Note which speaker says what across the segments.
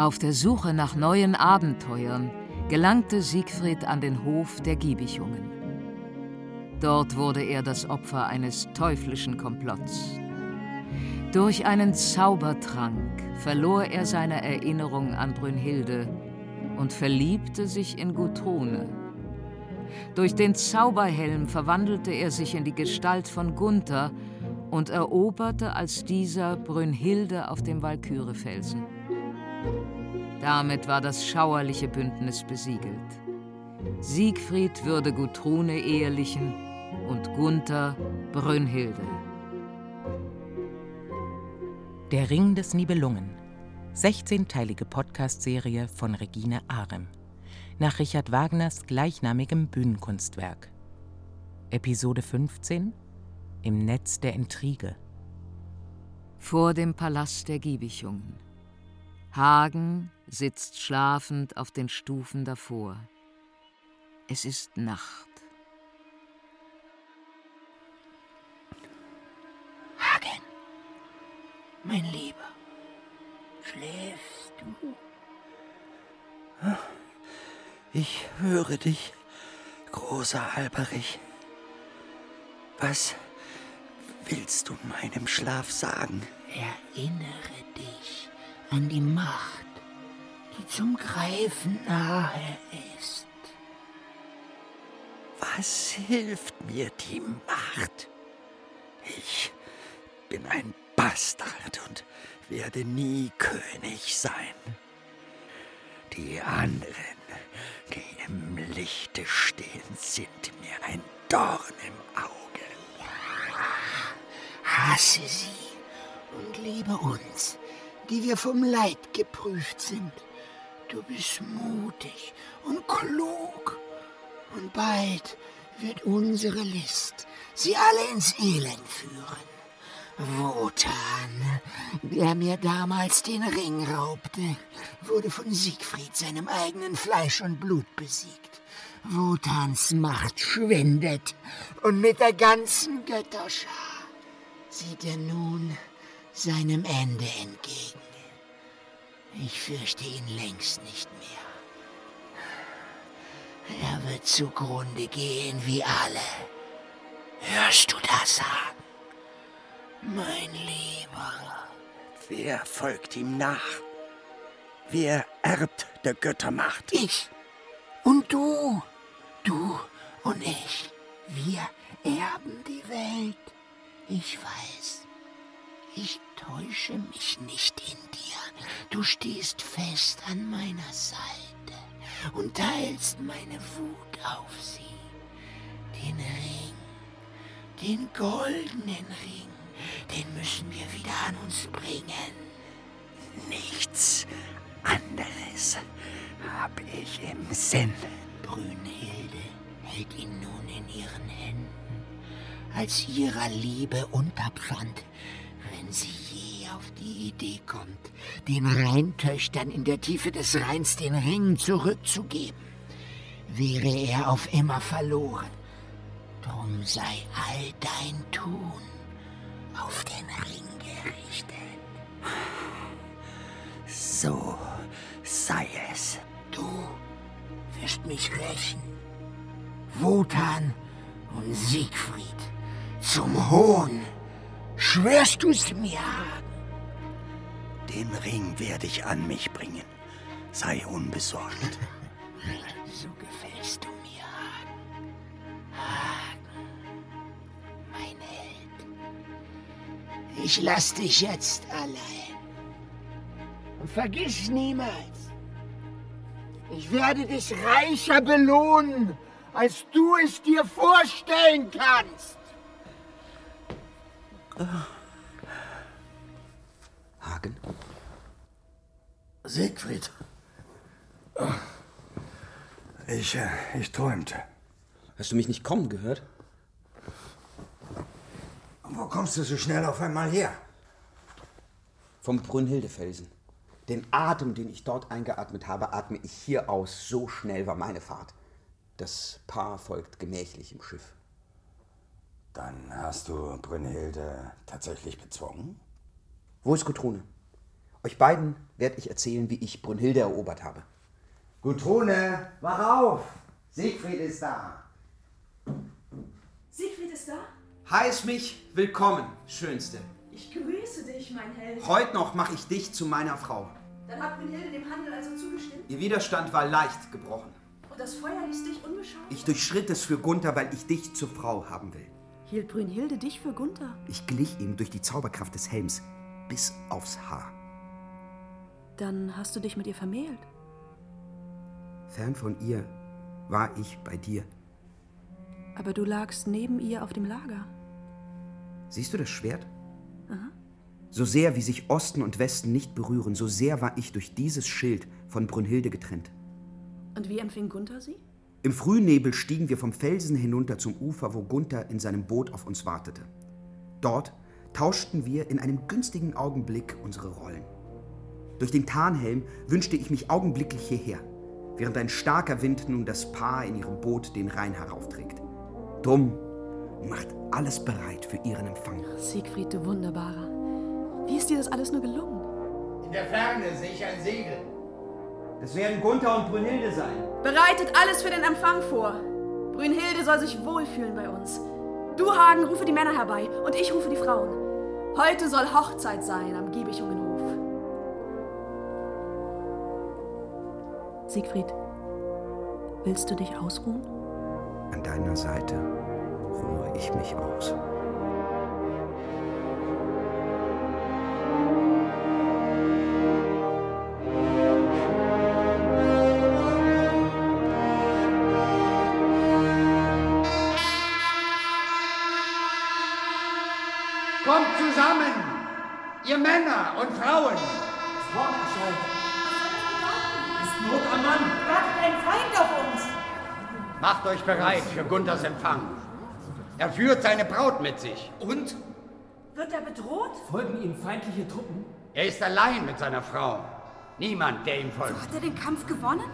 Speaker 1: Auf der Suche nach neuen Abenteuern gelangte Siegfried an den Hof der Giebichungen. Dort wurde er das Opfer eines teuflischen Komplotts. Durch einen Zaubertrank verlor er seine Erinnerung an Brünnhilde und verliebte sich in Gudrune. Durch den Zauberhelm verwandelte er sich in die Gestalt von Gunther und eroberte als dieser Brünnhilde auf dem Walkürefelsen. Damit war das schauerliche Bündnis besiegelt. Siegfried würde Gudrune ehelichen und Gunther Brünnhilde.
Speaker 2: Der Ring des Nibelungen. 16-teilige Podcast-Serie von Regine Arem. Nach Richard Wagners gleichnamigem Bühnenkunstwerk. Episode 15 Im Netz der Intrige.
Speaker 1: Vor dem Palast der Giebichungen. Hagen sitzt schlafend auf den Stufen davor. Es ist Nacht.
Speaker 3: Hagen, mein Lieber, schläfst du?
Speaker 4: Ich höre dich, großer Alberich. Was willst du meinem Schlaf sagen?
Speaker 3: Erinnere dich an die Macht, die zum Greifen nahe ist.
Speaker 4: Was hilft mir die Macht? Ich bin ein Bastard und werde nie König sein. Die anderen, die im Lichte stehen, sind mir ein Dorn im Auge.
Speaker 3: Hasse sie und liebe uns, die wir vom Leid geprüft sind. Du bist mutig und klug. Und bald wird unsere List sie alle ins Elend führen. Wotan, der mir damals den Ring raubte, wurde von Siegfried, seinem eigenen Fleisch und Blut, besiegt. Wotans Macht schwindet und mit der ganzen Götterschar sieht er nun seinem Ende entgegen. Ich fürchte ihn längst nicht mehr. Er wird zugrunde gehen wie alle. Hörst du das sagen? Mein Lieber.
Speaker 4: Wer folgt ihm nach? Wer erbt der Göttermacht?
Speaker 3: Ich. Und du. Du und ich. Wir erben die Welt. Ich weiß. Ich täusche mich nicht in dir. Du stehst fest an meiner Seite und teilst meine Wut auf sie. Den Ring, den goldenen Ring, den müssen wir wieder an uns bringen.
Speaker 4: Nichts anderes habe ich im Sinn.
Speaker 3: Brünnhilde hält ihn nun in ihren Händen, als ihrer Liebe Unterpfand, wenn sie je auf die Idee kommt, den Rheintöchtern in der Tiefe des Rheins den Ring zurückzugeben, wäre er auf immer verloren. Drum sei all dein Tun auf den Ring gerichtet.
Speaker 4: So sei es.
Speaker 3: Du wirst mich rächen. Wotan und Siegfried zum Hohn. Schwörst du's mir?
Speaker 4: Den Ring werde ich an mich bringen. Sei unbesorgt.
Speaker 3: So gefällst du mir, Hagen. Hagen, mein Held. Ich lass dich jetzt allein. Und vergiss niemals, ich werde dich reicher belohnen, als du es dir vorstellen kannst.
Speaker 5: Hagen?
Speaker 4: Siegfried. Ich, äh, ich träumte.
Speaker 5: Hast du mich nicht kommen gehört?
Speaker 4: Wo kommst du so schnell auf einmal her?
Speaker 5: Vom Brünnhildefelsen. Den Atem, den ich dort eingeatmet habe, atme ich hier aus. So schnell war meine Fahrt. Das Paar folgt gemächlich im Schiff.
Speaker 4: Dann hast du Brünnhilde tatsächlich bezwungen?
Speaker 5: Wo ist Gudrune? Euch beiden werde ich erzählen, wie ich Brunhilde erobert habe.
Speaker 6: Gudrune, wach auf! Siegfried ist da.
Speaker 7: Siegfried ist da?
Speaker 5: Heiß mich willkommen, Schönste.
Speaker 7: Ich grüße dich, mein Held.
Speaker 5: Heute noch mache ich dich zu meiner Frau.
Speaker 7: Dann hat Brunhilde dem Handel also zugestimmt?
Speaker 5: Ihr Widerstand war leicht gebrochen.
Speaker 7: Und das Feuer ließ dich unbeschaut?
Speaker 5: Ich durchschritt es für Gunther, weil ich dich zur Frau haben will.
Speaker 7: Hielt Brünnhilde dich für Gunther?
Speaker 5: Ich glich ihm durch die Zauberkraft des Helms bis aufs Haar.
Speaker 7: Dann hast du dich mit ihr vermählt.
Speaker 5: Fern von ihr war ich bei dir.
Speaker 7: Aber du lagst neben ihr auf dem Lager.
Speaker 5: Siehst du das Schwert? So sehr wie sich Osten und Westen nicht berühren, so sehr war ich durch dieses Schild von Brünnhilde getrennt.
Speaker 7: Und wie empfing Gunther sie?
Speaker 5: Im Frühnebel stiegen wir vom Felsen hinunter zum Ufer, wo Gunther in seinem Boot auf uns wartete. Dort tauschten wir in einem günstigen Augenblick unsere Rollen. Durch den Tarnhelm wünschte ich mich augenblicklich hierher, während ein starker Wind nun das Paar in ihrem Boot den Rhein heraufträgt. Drum macht alles bereit für ihren Empfang.
Speaker 7: Siegfried, du Wunderbarer. Wie ist dir das alles nur gelungen?
Speaker 6: In der Ferne sehe ich ein Segel.
Speaker 5: Das werden Gunther und Brünnhilde sein.
Speaker 7: Bereitet alles für den Empfang vor. Brünnhilde soll sich wohlfühlen bei uns. Du, Hagen, rufe die Männer herbei und ich rufe die Frauen. Heute soll Hochzeit sein am Giebichungenhof. Siegfried, willst du dich ausruhen?
Speaker 5: An deiner Seite ruhe ich mich aus.
Speaker 6: Euch bereit für Gunthers Empfang. Er führt seine Braut mit sich.
Speaker 8: Und?
Speaker 7: Wird er bedroht?
Speaker 9: Folgen ihm feindliche Truppen?
Speaker 6: Er ist allein mit seiner Frau. Niemand, der ihm folgt.
Speaker 7: Hat er den Kampf gewonnen?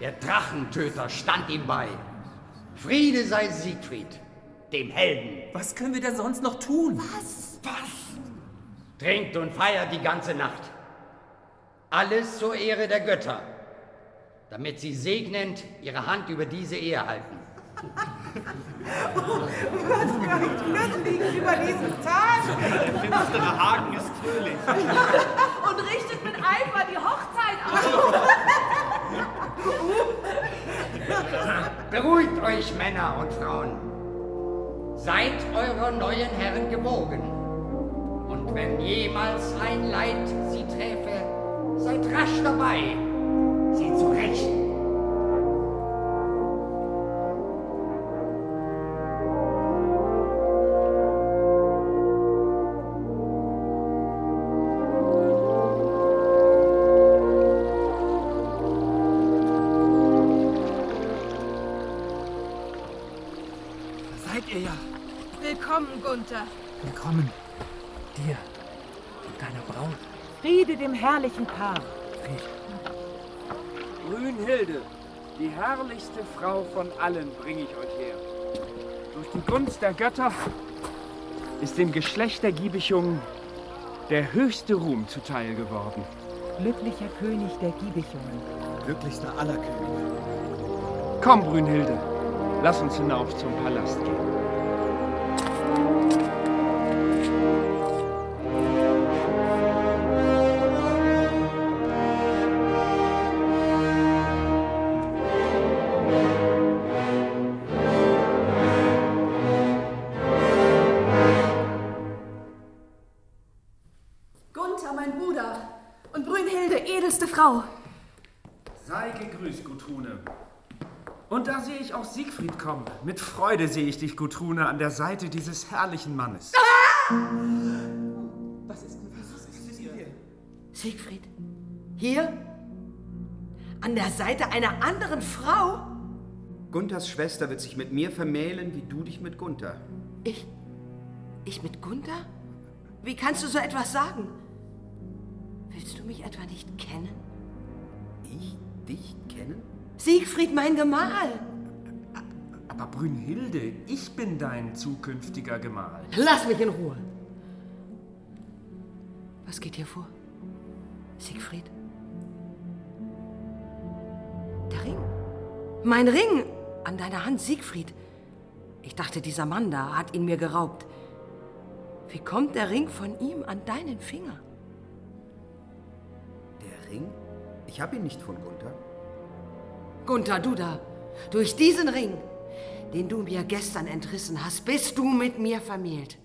Speaker 6: Der Drachentöter stand ihm bei. Friede sei Siegfried, dem Helden.
Speaker 9: Was können wir denn sonst noch tun?
Speaker 6: Trinkt und feiert die ganze Nacht. Alles zur Ehre der Götter, damit sie segnend ihre Hand über diese Ehe halten.
Speaker 9: Finstere Hagen ist fröhlich.
Speaker 7: Und richtet mit Eifer die Hochzeit aus.
Speaker 6: Beruhigt euch, Männer und Frauen. Seid eurer neuen Herren gewogen. Und wenn jemals ein Leid sie träfe, seid rasch dabei, sie zu rächen.
Speaker 9: Seid ihr ja.
Speaker 7: Willkommen, Gunther.
Speaker 9: Willkommen. Dir und deiner Braut.
Speaker 2: Friede dem herrlichen Paar.
Speaker 10: Brünnhilde, die herrlichste Frau von allen bringe ich euch her. Durch die Gunst der Götter ist dem Geschlecht der Giebichungen der höchste Ruhm zuteil geworden.
Speaker 2: Glücklicher König der Giebichungen.
Speaker 9: Glücklichster aller Könige.
Speaker 10: Komm, Brünnhilde, lass uns hinauf zum Palast gehen.
Speaker 7: Edelste Frau.
Speaker 10: Sei gegrüßt, Gutrune. Und da sehe ich auch Siegfried kommen. Mit Freude sehe ich dich, Gutrune, an der Seite dieses herrlichen Mannes.
Speaker 11: Siegfried, hier? An der Seite einer anderen Frau?
Speaker 5: Gunthers Schwester wird sich mit mir vermählen, wie du dich mit Gunther.
Speaker 11: Ich. Ich mit Gunther? Wie kannst du so etwas sagen? Willst du mich etwa nicht kennen?
Speaker 5: Ich dich kennen?
Speaker 11: Siegfried, mein Gemahl!
Speaker 10: Aber Brünnhilde, ich bin dein zukünftiger Gemahl.
Speaker 11: Lass mich in Ruhe! Was geht hier vor? Siegfried? Der Ring. Mein Ring an deiner Hand, Siegfried. Ich dachte, dieser Mann da hat ihn mir geraubt. Wie kommt der Ring von ihm an deinen Finger?
Speaker 5: Ring? Ich habe ihn nicht von Gunther.
Speaker 11: Gunther, du da. Durch diesen Ring, den du mir gestern entrissen hast, bist du mit mir vermählt.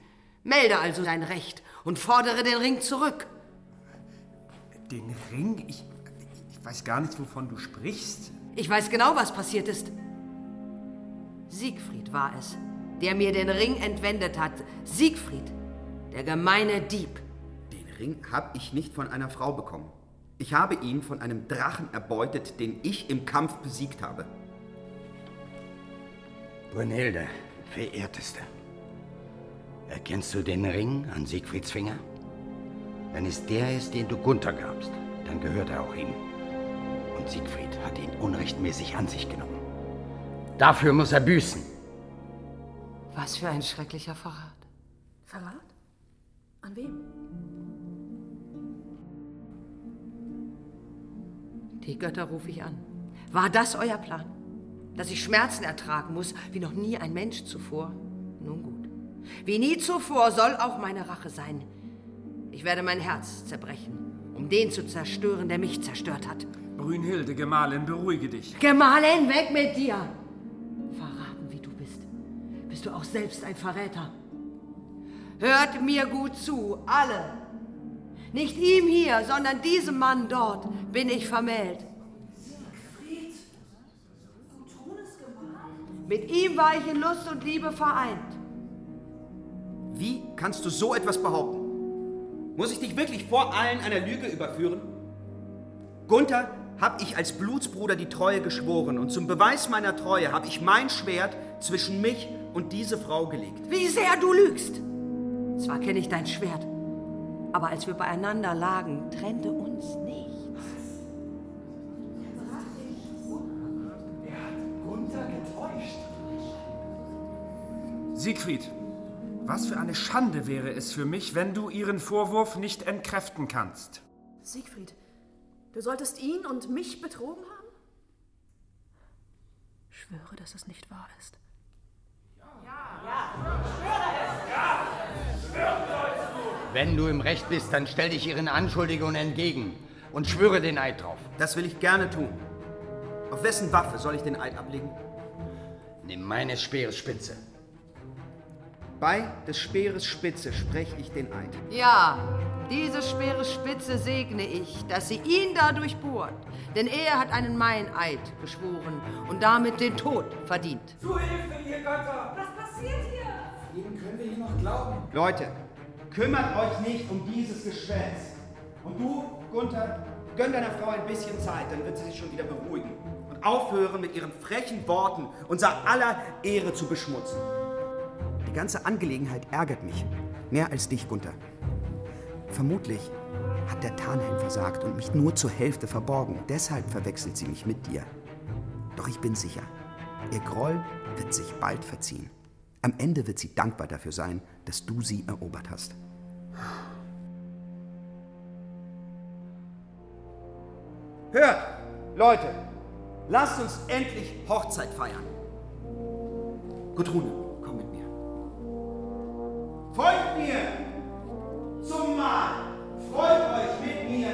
Speaker 11: Melde also dein Recht und fordere den Ring zurück.
Speaker 10: Den Ring? Ich, ich weiß gar nicht, wovon du sprichst.
Speaker 11: Ich weiß genau, was passiert ist. Siegfried war es, der mir den Ring entwendet hat. Siegfried, der gemeine Dieb.
Speaker 5: Den Ring habe ich nicht von einer Frau bekommen. Ich habe ihn von einem Drachen erbeutet, den ich im Kampf besiegt habe.
Speaker 3: Brunhilde, verehrteste, erkennst du den Ring an Siegfrieds Finger? Wenn es der ist, den du Gunther gabst, dann gehört er auch ihm. Und Siegfried hat ihn unrechtmäßig an sich genommen. Dafür muss er büßen.
Speaker 11: Was für ein schrecklicher Verrat.
Speaker 7: Verrat? An wem?
Speaker 11: Die Götter rufe ich an. War das euer Plan? Dass ich Schmerzen ertragen muss, wie noch nie ein Mensch zuvor? Nun gut. Wie nie zuvor soll auch meine Rache sein. Ich werde mein Herz zerbrechen, um den zu zerstören, der mich zerstört hat.
Speaker 10: Brünnhilde, Gemahlin, beruhige dich.
Speaker 11: Gemahlin, weg mit dir! Verraten, wie du bist, bist du auch selbst ein Verräter. Hört mir gut zu, alle. Nicht ihm hier, sondern diesem Mann dort bin ich vermählt. Mit ihm war ich in Lust und Liebe vereint.
Speaker 5: Wie kannst du so etwas behaupten? Muss ich dich wirklich vor allen einer Lüge überführen? Gunther, hab ich als Blutsbruder die Treue geschworen und zum Beweis meiner Treue habe ich mein Schwert zwischen mich und diese Frau gelegt.
Speaker 11: Wie sehr du lügst! Zwar kenne ich dein Schwert, aber als wir beieinander lagen, trennte uns nichts.
Speaker 10: Siegfried, was für eine Schande wäre es für mich, wenn du ihren Vorwurf nicht entkräften kannst.
Speaker 7: Siegfried, du solltest ihn und mich betrogen haben? Schwöre, dass es nicht wahr ist.
Speaker 3: Wenn du im Recht bist, dann stell dich ihren Anschuldigungen entgegen und schwöre den Eid drauf.
Speaker 5: Das will ich gerne tun. Auf wessen Waffe soll ich den Eid ablegen?
Speaker 3: Nimm meine Speere Spitze.
Speaker 5: Bei des Speeres Spitze spreche ich den Eid.
Speaker 11: Ja, diese schwere Spitze segne ich, dass sie ihn dadurch bohrt. Denn er hat einen Meineid geschworen und damit den Tod verdient.
Speaker 9: Zu Hilfe, ihr Götter!
Speaker 7: Was passiert hier?
Speaker 9: Ihnen können wir hier noch glauben.
Speaker 5: Leute, kümmert euch nicht um dieses Geschwätz. Und du, Gunther, gönn deiner Frau ein bisschen Zeit, dann wird sie sich schon wieder beruhigen. Und aufhören, mit ihren frechen Worten unser aller Ehre zu beschmutzen. Die ganze Angelegenheit ärgert mich. Mehr als dich, Gunther. Vermutlich hat der Tarnhelm versagt und mich nur zur Hälfte verborgen. Deshalb verwechselt sie mich mit dir. Doch ich bin sicher, ihr Groll wird sich bald verziehen. Am Ende wird sie dankbar dafür sein, dass du sie erobert hast. Hört, Leute, lasst uns endlich Hochzeit feiern. Gudrune, komm mit mir. Folgt mir zum Mahl. Freut euch mit mir,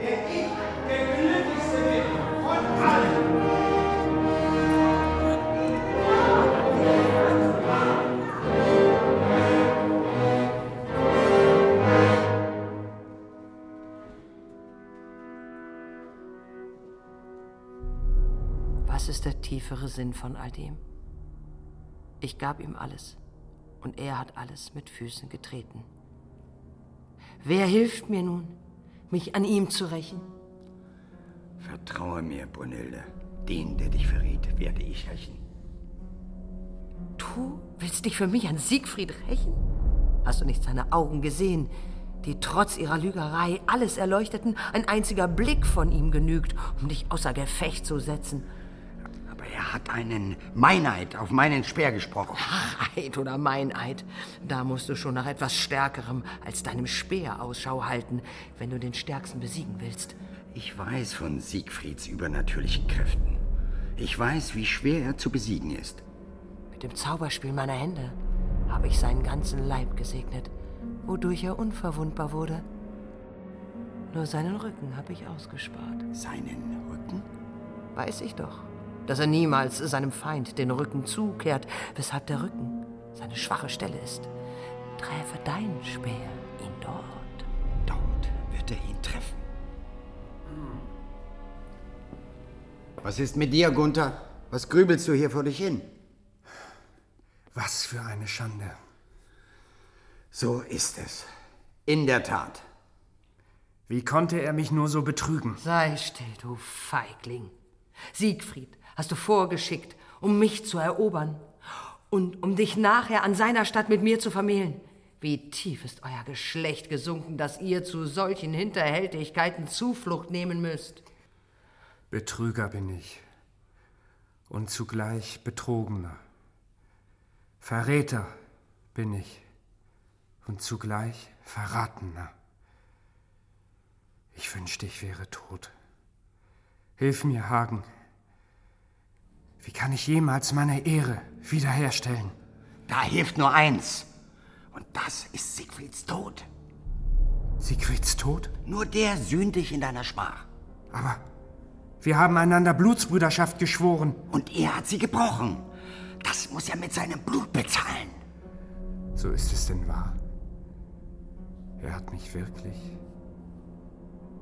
Speaker 5: der ich der glücklichste bin von allen.
Speaker 11: Tiefere Sinn von all dem? Ich gab ihm alles und er hat alles mit Füßen getreten. Wer hilft mir nun, mich an ihm zu rächen?
Speaker 3: Vertraue mir, Brunhilde. Den, der dich verriet, werde ich rächen.
Speaker 11: Du willst dich für mich an Siegfried rächen? Hast du nicht seine Augen gesehen, die trotz ihrer Lügerei alles erleuchteten? Ein einziger Blick von ihm genügt, um dich außer Gefecht zu setzen.
Speaker 4: Er hat einen Meineid auf meinen Speer gesprochen.
Speaker 11: Ach, Eid oder Meineid. Da musst du schon nach etwas Stärkerem als deinem Speer Ausschau halten, wenn du den Stärksten besiegen willst.
Speaker 4: Ich weiß von Siegfrieds übernatürlichen Kräften. Ich weiß, wie schwer er zu besiegen ist.
Speaker 11: Mit dem Zauberspiel meiner Hände habe ich seinen ganzen Leib gesegnet, wodurch er unverwundbar wurde. Nur seinen Rücken habe ich ausgespart.
Speaker 4: Seinen Rücken?
Speaker 11: Weiß ich doch, dass er niemals seinem Feind den Rücken zukehrt, weshalb der Rücken seine schwache Stelle ist. Träfe dein Speer ihn dort.
Speaker 4: Dort wird er ihn treffen. Was ist mit dir, Gunther? Was grübelst du hier vor dich hin?
Speaker 10: Was für eine Schande.
Speaker 4: So ist es. In der Tat.
Speaker 10: Wie konnte er mich nur so betrügen?
Speaker 11: Sei still, du Feigling. Siegfried hast du vorgeschickt, um mich zu erobern und um dich nachher an seiner Stadt mit mir zu vermählen. Wie tief ist euer Geschlecht gesunken, dass ihr zu solchen Hinterhältigkeiten Zuflucht nehmen müsst.
Speaker 10: Betrüger bin ich und zugleich Betrogener. Verräter bin ich und zugleich Verratener. Ich wünschte, ich wäre tot. Hilf mir, Hagen. Wie kann ich jemals meine Ehre wiederherstellen?
Speaker 4: Da hilft nur eins. Und das ist Siegfrieds Tod.
Speaker 10: Siegfrieds Tod?
Speaker 4: Nur der sühnt dich in deiner Schmach.
Speaker 10: Aber wir haben einander Blutsbrüderschaft geschworen.
Speaker 4: Und er hat sie gebrochen. Das muss er mit seinem Blut bezahlen.
Speaker 10: So ist es denn wahr. Er hat mich wirklich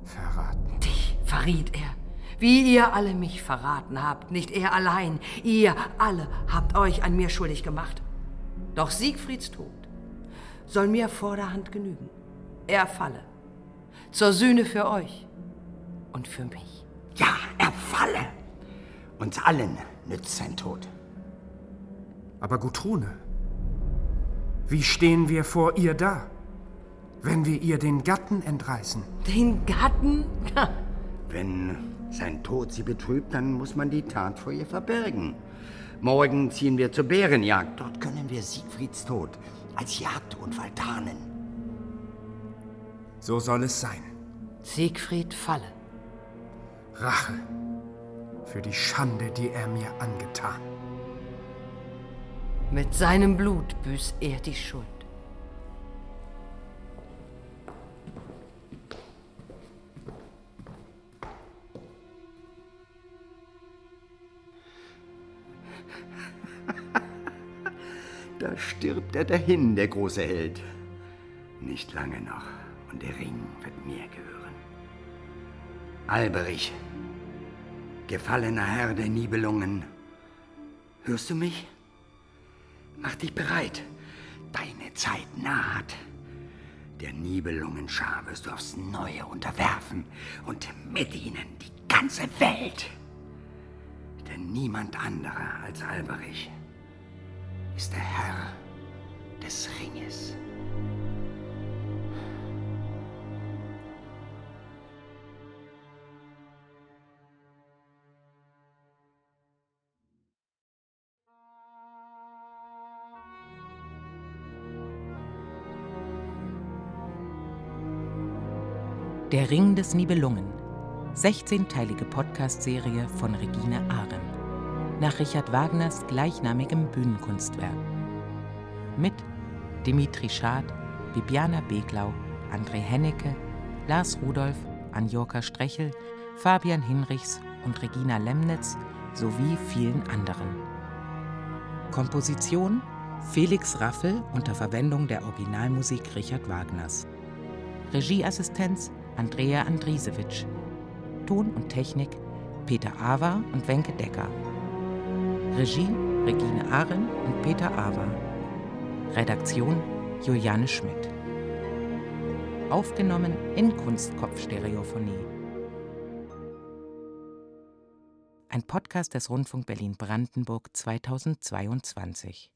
Speaker 10: verraten.
Speaker 11: Dich verriet er. Wie ihr alle mich verraten habt, nicht er allein. Ihr alle habt euch an mir schuldig gemacht. Doch Siegfrieds Tod soll mir vor der Hand genügen. Er falle. Zur Sühne für euch und für mich.
Speaker 4: Ja, er falle. Uns allen nützt sein Tod.
Speaker 10: Aber Gutrune, wie stehen wir vor ihr da, wenn wir ihr den Gatten entreißen?
Speaker 11: Den Gatten?
Speaker 4: Wenn sein Tod sie betrübt, dann muss man die Tat vor ihr verbergen. Morgen ziehen wir zur Bärenjagd. Dort können wir Siegfrieds Tod als Jagdunfall tarnen.
Speaker 10: So soll es sein.
Speaker 11: Siegfried falle.
Speaker 10: Rache für die Schande, die er mir angetan.
Speaker 11: Mit seinem Blut büßt er die Schuld.
Speaker 4: Da stirbt er dahin, der große Held. Nicht lange noch, und der Ring wird mir gehören. Alberich, gefallener Herr der Nibelungen, hörst du mich? Mach dich bereit, deine Zeit naht. Der Nibelungenschar wirst du aufs Neue unterwerfen und mit ihnen die ganze Welt. Denn niemand anderer als Alberich ist der Herr des Ringes.
Speaker 12: Der Ring des Nibelungen. 16-teilige Podcast-Serie von Regine Ahren. Nach Richard Wagners gleichnamigem Bühnenkunstwerk. Mit Dimitri Schad, Bibiana Beglau, André Hennecke, Lars Rudolph, Anjorka Strechel, Fabian Hinrichs und Regina Lemnitz sowie vielen anderen. Komposition Felix Raffel unter Verwendung der Originalmusik Richard Wagners. Regieassistenz Andrea Andrisewitsch. Ton und Technik Peter Awa und Wenke Decker. Regie Regine Ahren und Peter Awa. Redaktion Juliane Schmidt. Aufgenommen in Kunstkopfstereophonie. Ein Podcast des Rundfunk Berlin-Brandenburg 2022.